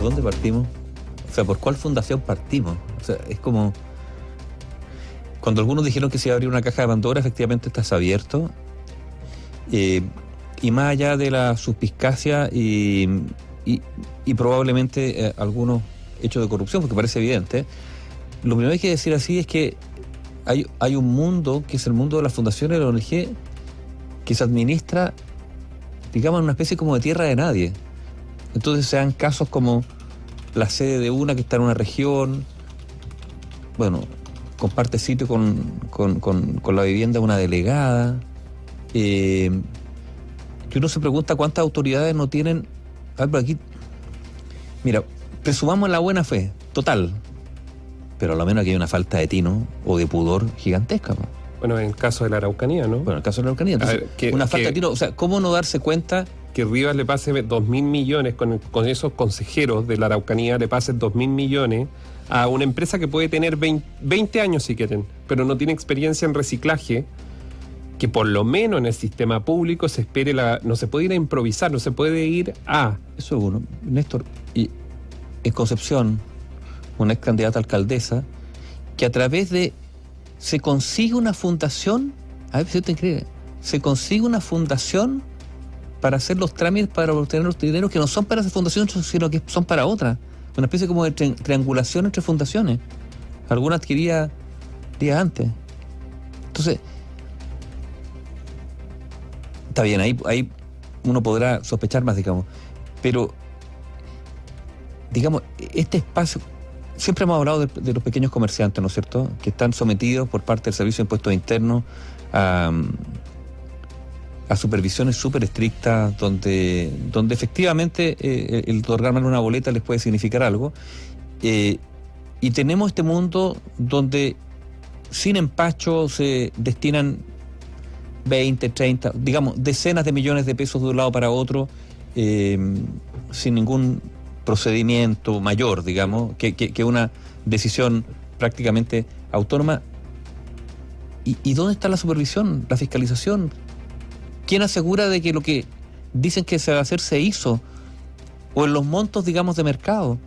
¿por dónde partimos? O sea, ¿por cuál fundación partimos? O sea, es como... Cuando algunos dijeron que se iba a abrir una caja de Pandora, efectivamente estás abierto. Eh, y más allá de la suspicacia y, probablemente eh, algunos hechos de corrupción, porque parece evidente, lo primero que hay que decir así es que hay, hay un mundo, que es el mundo de las fundaciones de la ONG, que se administra, digamos, en una especie como de tierra de nadie. Entonces se dan casos como la sede de una que está en una región, bueno, comparte sitio con, la vivienda de una delegada, eh, que uno se pregunta cuántas autoridades no tienen. A ver, por aquí. Mira, presumamos la buena fe, total. Pero a lo menos aquí hay una falta de tino o de pudor gigantesca. Bueno, en el caso de la Araucanía, ¿no? Bueno, en el caso de la Araucanía. Entonces, una falta de tino. O sea, ¿cómo no darse cuenta que Rivas le pase dos mil millones con, esos consejeros de la Araucanía, le pase dos mil millones a una empresa que puede tener 20, años si quieren, pero no tiene experiencia en reciclaje, que por lo menos en el sistema público se espere la, no se puede ir a improvisar, no se puede ir a. Eso es uno. Néstor, y en Concepción, una ex candidata alcaldesa, que a través de se consigue una fundación, a ver si te increíble, se consigue una fundación para hacer los trámites para obtener los dineros que no son para esa fundación, sino que son para otra. Una especie como de triangulación entre fundaciones. Alguna adquiría días antes. Entonces, está bien, ahí, ahí uno podrá sospechar más, digamos. Pero, digamos, este espacio, siempre hemos hablado de, de, los pequeños comerciantes, ¿no es cierto?, que están sometidos por parte del Servicio de Impuestos Internos a, a supervisiones súper estrictas, donde, donde efectivamente eh, el otorgar una boleta les puede significar algo. Eh, y tenemos este mundo donde sin empacho se destinan 20, 30, digamos, decenas de millones de pesos de un lado para otro, eh, sin ningún procedimiento mayor, digamos, que, que, una decisión prácticamente autónoma. ¿Y, ¿Y dónde está la supervisión, la fiscalización? ¿Quién asegura de que lo que dicen que se va a hacer se hizo? O en los montos, digamos, de mercado,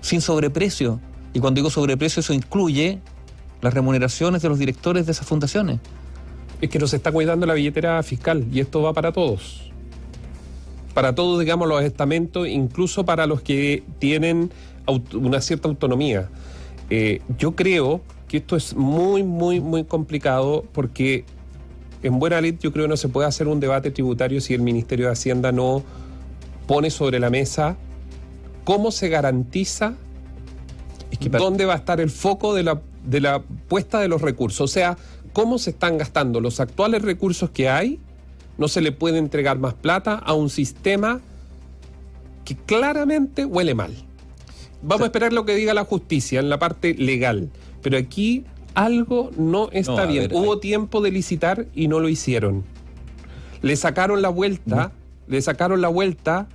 sin sobreprecio. Y cuando digo sobreprecio, eso incluye las remuneraciones de los directores de esas fundaciones. Es que nos está cuidando la billetera fiscal y esto va para todos. Para todos, digamos, los estamentos, incluso para los que tienen una cierta autonomía. Eh, yo creo que esto es muy, muy, muy complicado porque en buena lid yo creo que no se puede hacer un debate tributario si el Ministerio de Hacienda no pone sobre la mesa cómo se garantiza dónde va a estar el foco de la, de la puesta de los recursos. O sea, cómo se están gastando los actuales recursos que hay. No se le puede entregar más plata a un sistema que claramente huele mal. Vamos a esperar lo que diga la justicia en la parte legal. Pero aquí algo no está bien. Hubo tiempo de licitar y no lo hicieron. Le sacaron la vuelta, le sacaron la vuelta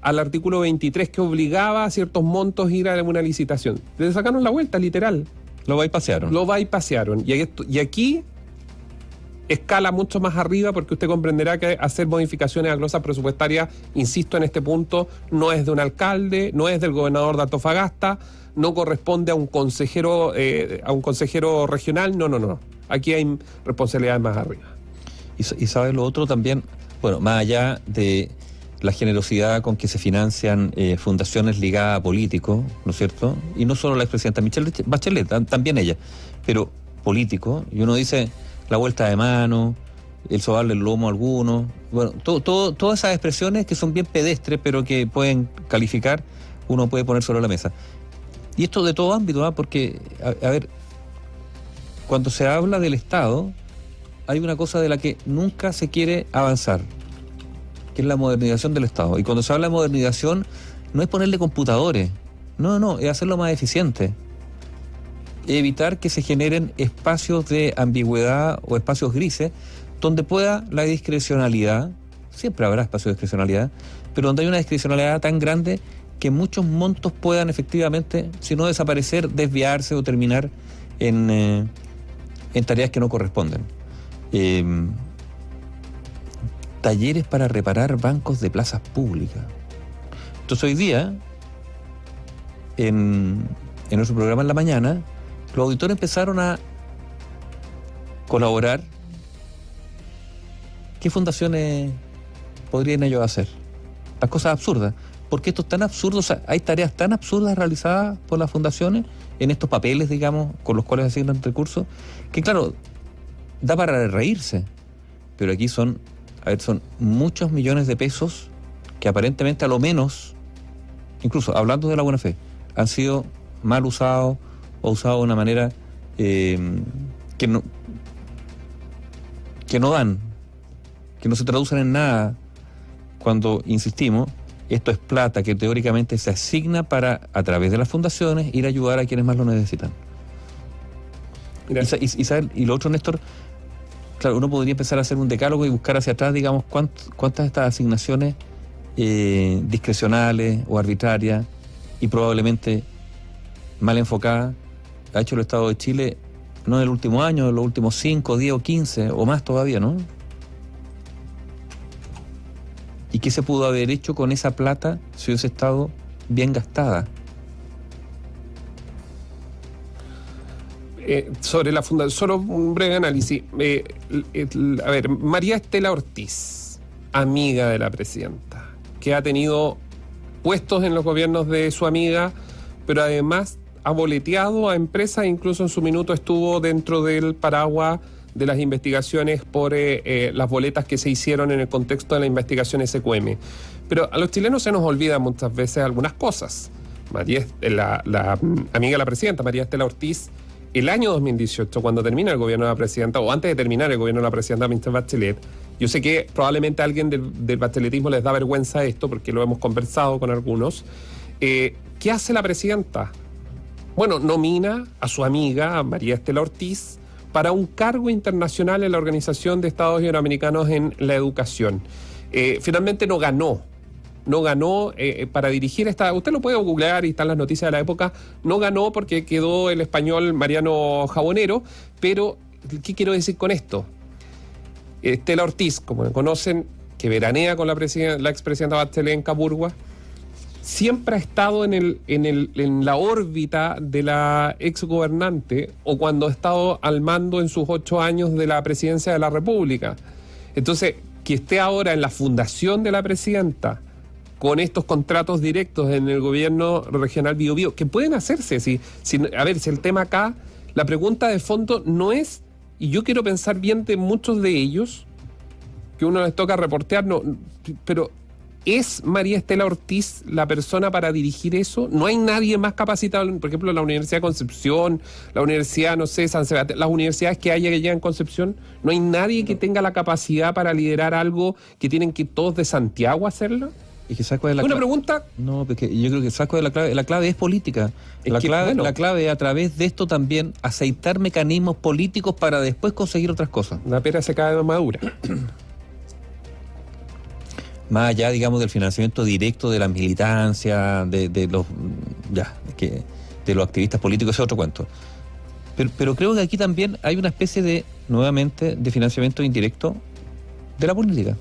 al artículo 23 que obligaba a ciertos montos ir a una licitación. Le sacaron la vuelta, literal. Lo bypasearon. Lo bypasearon. Y, y aquí escala mucho más arriba porque usted comprenderá que hacer modificaciones a glosas presupuestarias, insisto en este punto, no es de un alcalde, no es del gobernador de Antofagasta, no corresponde a un consejero, eh, a un consejero regional, no, no, no. Aquí hay responsabilidades más arriba. Y, y sabes lo otro también, bueno, más allá de la generosidad con que se financian eh, fundaciones ligadas a políticos, ¿no es cierto? Y no solo la expresidenta Michelle Bachelet, también ella, pero político, y uno dice la vuelta de mano, el sobarle el lomo a algunos, bueno, todo, todas esas expresiones que son bien pedestres, pero que pueden calificar, uno puede poner sobre la mesa. Y esto de todo ámbito, ¿ah? porque, a, ver, cuando se habla del Estado, hay una cosa de la que nunca se quiere avanzar, que es la modernización del Estado. Y cuando se habla de modernización, no es ponerle computadores, no, no, es hacerlo más eficiente. Evitar que se generen espacios de ambigüedad o espacios grises donde pueda la discrecionalidad, siempre habrá espacios de discrecionalidad, pero donde hay una discrecionalidad tan grande que muchos montos puedan efectivamente, si no desaparecer, desviarse o terminar en, eh, en tareas que no corresponden. Em, talleres para reparar bancos de plazas públicas. Entonces hoy día, en, en nuestro programa en la mañana, los auditores empezaron a colaborar. ¿Qué fundaciones podrían ellos hacer? Las cosas absurdas. Porque esto es tan absurdo, o sea, hay tareas tan absurdas realizadas por las fundaciones en estos papeles, digamos, con los cuales asignan recursos, que claro, da para reírse. Pero aquí son, a ver, son muchos millones de pesos que aparentemente a lo menos, incluso hablando de la buena fe, han sido mal usados o usados de una manera eh, que no que no dan, que no se traducen en nada cuando insistimos, esto es plata que teóricamente se asigna para, a través de las fundaciones, ir a ayudar a quienes más lo necesitan. Y, lo otro, Néstor, claro, uno podría empezar a hacer un decálogo y buscar hacia atrás, digamos, cuántas de estas asignaciones eh, discrecionales o arbitrarias y probablemente mal enfocadas ha hecho el Estado de Chile, no en el último año, en los últimos 5, 10 o 15 o más todavía, ¿no? ¿Y qué se pudo haber hecho con esa plata si hubiese estado bien gastada? Eh, sobre la fundación, solo un breve análisis. Eh, a ver, María Estela Ortiz, amiga de la presidenta, que ha tenido puestos en los gobiernos de su amiga, pero además ha boleteado a empresas, incluso en su minuto estuvo dentro del paraguas de las investigaciones por eh, eh, las boletas que se hicieron en el contexto de la investigación SQM. Pero a los chilenos se nos olvidan muchas veces algunas cosas. María, la, la mm, amiga de la presidenta, María Estela Ortiz, el año 2018, cuando termina el gobierno de la presidenta, o antes de terminar el gobierno de la presidenta Michelle Bachelet, yo sé que probablemente a alguien del, bacheletismo les da vergüenza esto, porque lo hemos conversado con algunos. Eh, ¿Qué hace la presidenta? Bueno, nomina a su amiga, María Estela Ortiz, para un cargo internacional en la Organización de Estados Iberoamericanos en la Educación. Eh, finalmente no ganó, no ganó eh, para dirigir esta. Usted lo puede googlear y están las noticias de la época. No ganó porque quedó el español Mariano Jabonero. Pero, ¿qué quiero decir con esto? Estela Ortiz, como conocen, que veranea con la, la expresidenta Bachelet en Caburgua, siempre ha estado en, el, en, el, en la órbita de la exgobernante o cuando ha estado al mando en sus ocho años de la presidencia de la República. Entonces, que esté ahora en la fundación de la presidenta con estos contratos directos en el gobierno regional Bio, Bio que pueden hacerse. Si, si, a ver, si el tema acá, la pregunta de fondo no es, y yo quiero pensar bien de muchos de ellos, que uno les toca reportear, no, pero ¿Es María Estela Ortiz la persona para dirigir eso? ¿No hay nadie más capacitado? Por ejemplo, la Universidad de Concepción, la Universidad, no sé, San Sebastián, las universidades que haya que llegan en Concepción, ¿no hay nadie que tenga la capacidad para liderar algo que tienen que todos de Santiago hacerlo? Y que saco de la Una pregunta. No, porque yo creo que saco de la clave. La clave es política. la, clave, la clave es a través de esto también aceitar mecanismos políticos para después conseguir otras cosas. La pera se cae de madura. Más allá, digamos, del financiamiento directo de la militancia, de, los ya, que, de los activistas políticos, es otro cuento. Pero, pero, creo que aquí también hay una especie de, nuevamente, de financiamiento indirecto de la política.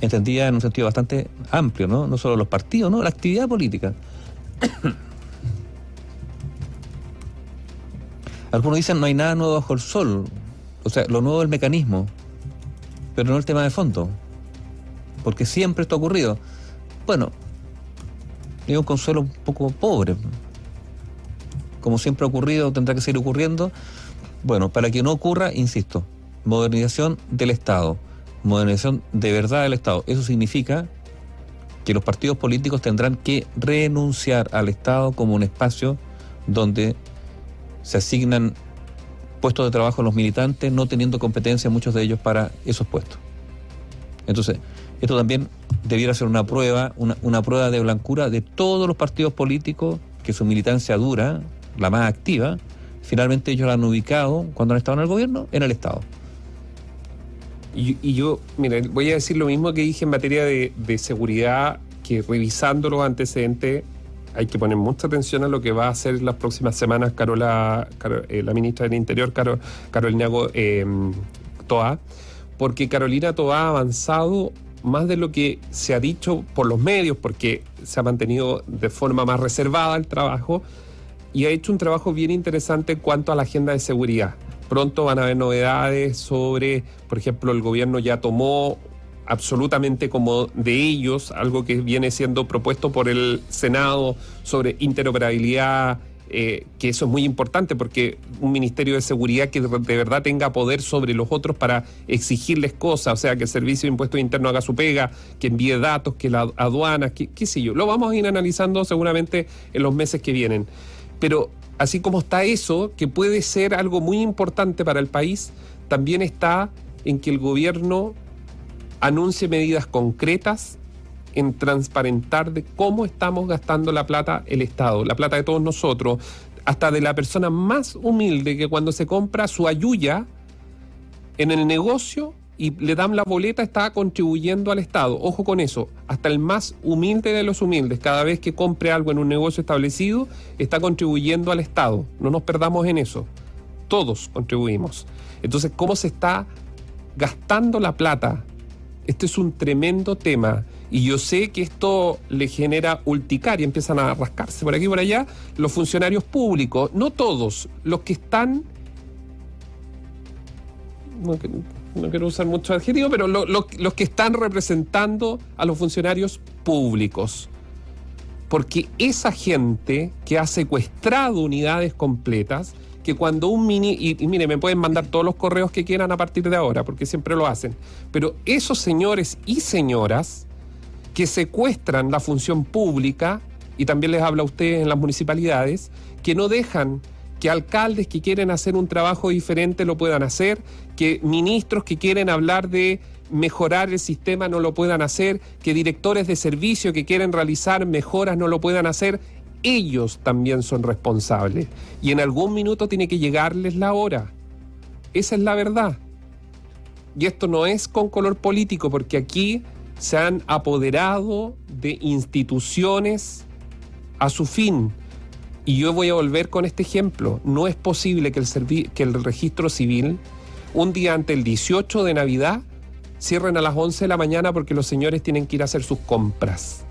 Entendida en un sentido bastante amplio, ¿no? No solo los partidos, ¿no? La actividad política. Algunos dicen no hay nada nuevo bajo el sol. O sea, lo nuevo es el mecanismo, pero no el tema de fondo porque siempre esto ha ocurrido. Bueno, es un consuelo un poco pobre. Como siempre ha ocurrido, tendrá que seguir ocurriendo. Bueno, para que no ocurra, insisto, modernización del Estado, modernización de verdad del Estado. Eso significa que los partidos políticos tendrán que renunciar al Estado como un espacio donde se asignan puestos de trabajo a los militantes, no teniendo competencia muchos de ellos para esos puestos. Entonces, esto también debiera ser una prueba, una, prueba de blancura de todos los partidos políticos que su militancia dura, la más activa, finalmente ellos la han ubicado cuando han estado en el gobierno, en el Estado. Y, yo, mira, voy a decir lo mismo que dije en materia de, seguridad, que revisando los antecedentes hay que poner mucha atención a lo que va a hacer las próximas semanas Carola, eh, la ministra del Interior, Carolina eh, Toa, porque Carolina Toa ha avanzado más de lo que se ha dicho por los medios, porque se ha mantenido de forma más reservada el trabajo, y ha hecho un trabajo bien interesante en cuanto a la agenda de seguridad. Pronto van a haber novedades sobre, por ejemplo, el gobierno ya tomó absolutamente como de ellos, algo que viene siendo propuesto por el Senado sobre interoperabilidad, eh, que eso es muy importante porque un Ministerio de Seguridad que de verdad tenga poder sobre los otros para exigirles cosas, o sea, que el Servicio de Impuestos Internos haga su pega, que envíe datos, que la aduana, qué, qué sé yo. Lo vamos a ir analizando seguramente en los meses que vienen. Pero así como está eso, que puede ser algo muy importante para el país, también está en que el gobierno anuncie medidas concretas en transparentar de cómo estamos gastando la plata el Estado, la plata de todos nosotros, hasta de la persona más humilde que cuando se compra su ayuya en el negocio y le dan la boleta está contribuyendo al Estado. Ojo con eso, hasta el más humilde de los humildes, cada vez que compre algo en un negocio establecido, está contribuyendo al Estado. No nos perdamos en eso. Todos contribuimos. Entonces, ¿cómo se está gastando la plata este es un tremendo tema. Y yo sé que esto le genera ulticar y empiezan a rascarse por aquí y por allá los funcionarios públicos. No todos, los que están. No, quiero usar mucho adjetivo, pero los que están representando a los funcionarios públicos. Porque esa gente que ha secuestrado unidades completas que cuando un mini, y, mire, me pueden mandar todos los correos que quieran a partir de ahora, porque siempre lo hacen, pero esos señores y señoras que secuestran la función pública, y también les habla a ustedes en las municipalidades, que no dejan que alcaldes que quieren hacer un trabajo diferente lo puedan hacer, que ministros que quieren hablar de mejorar el sistema no lo puedan hacer, que directores de servicio que quieren realizar mejoras no lo puedan hacer ellos también son responsables. Y en algún minuto tiene que llegarles la hora. Esa es la verdad. Y esto no es con color político, porque aquí se han apoderado de instituciones a su fin. Y yo voy a volver con este ejemplo. No es posible que el, el registro civil, un día antes del 18 de Navidad, cierren a las 11 de la mañana porque los señores tienen que ir a hacer sus compras.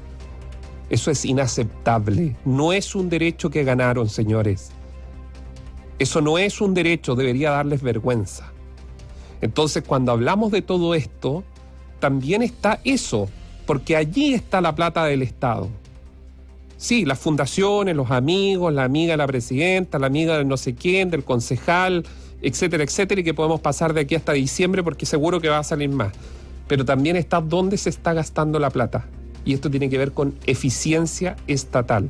Eso es inaceptable. No es un derecho que ganaron, señores. Eso no es un derecho, debería darles vergüenza. Entonces, cuando hablamos de todo esto, también está eso, porque allí está la plata del Estado. Sí, las fundaciones, los amigos, la amiga de la presidenta, la amiga de no sé quién, del concejal, etcétera, etcétera, y que podemos pasar de aquí hasta diciembre porque seguro que va a salir más. Pero también está dónde se está gastando la plata y esto tiene que ver con eficiencia estatal.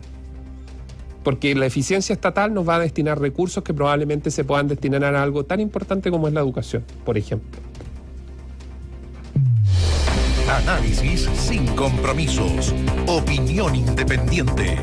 Porque la eficiencia estatal nos va a destinar recursos que probablemente se puedan destinar a algo tan importante como es la educación, por ejemplo. Análisis sin compromisos. Opinión independiente.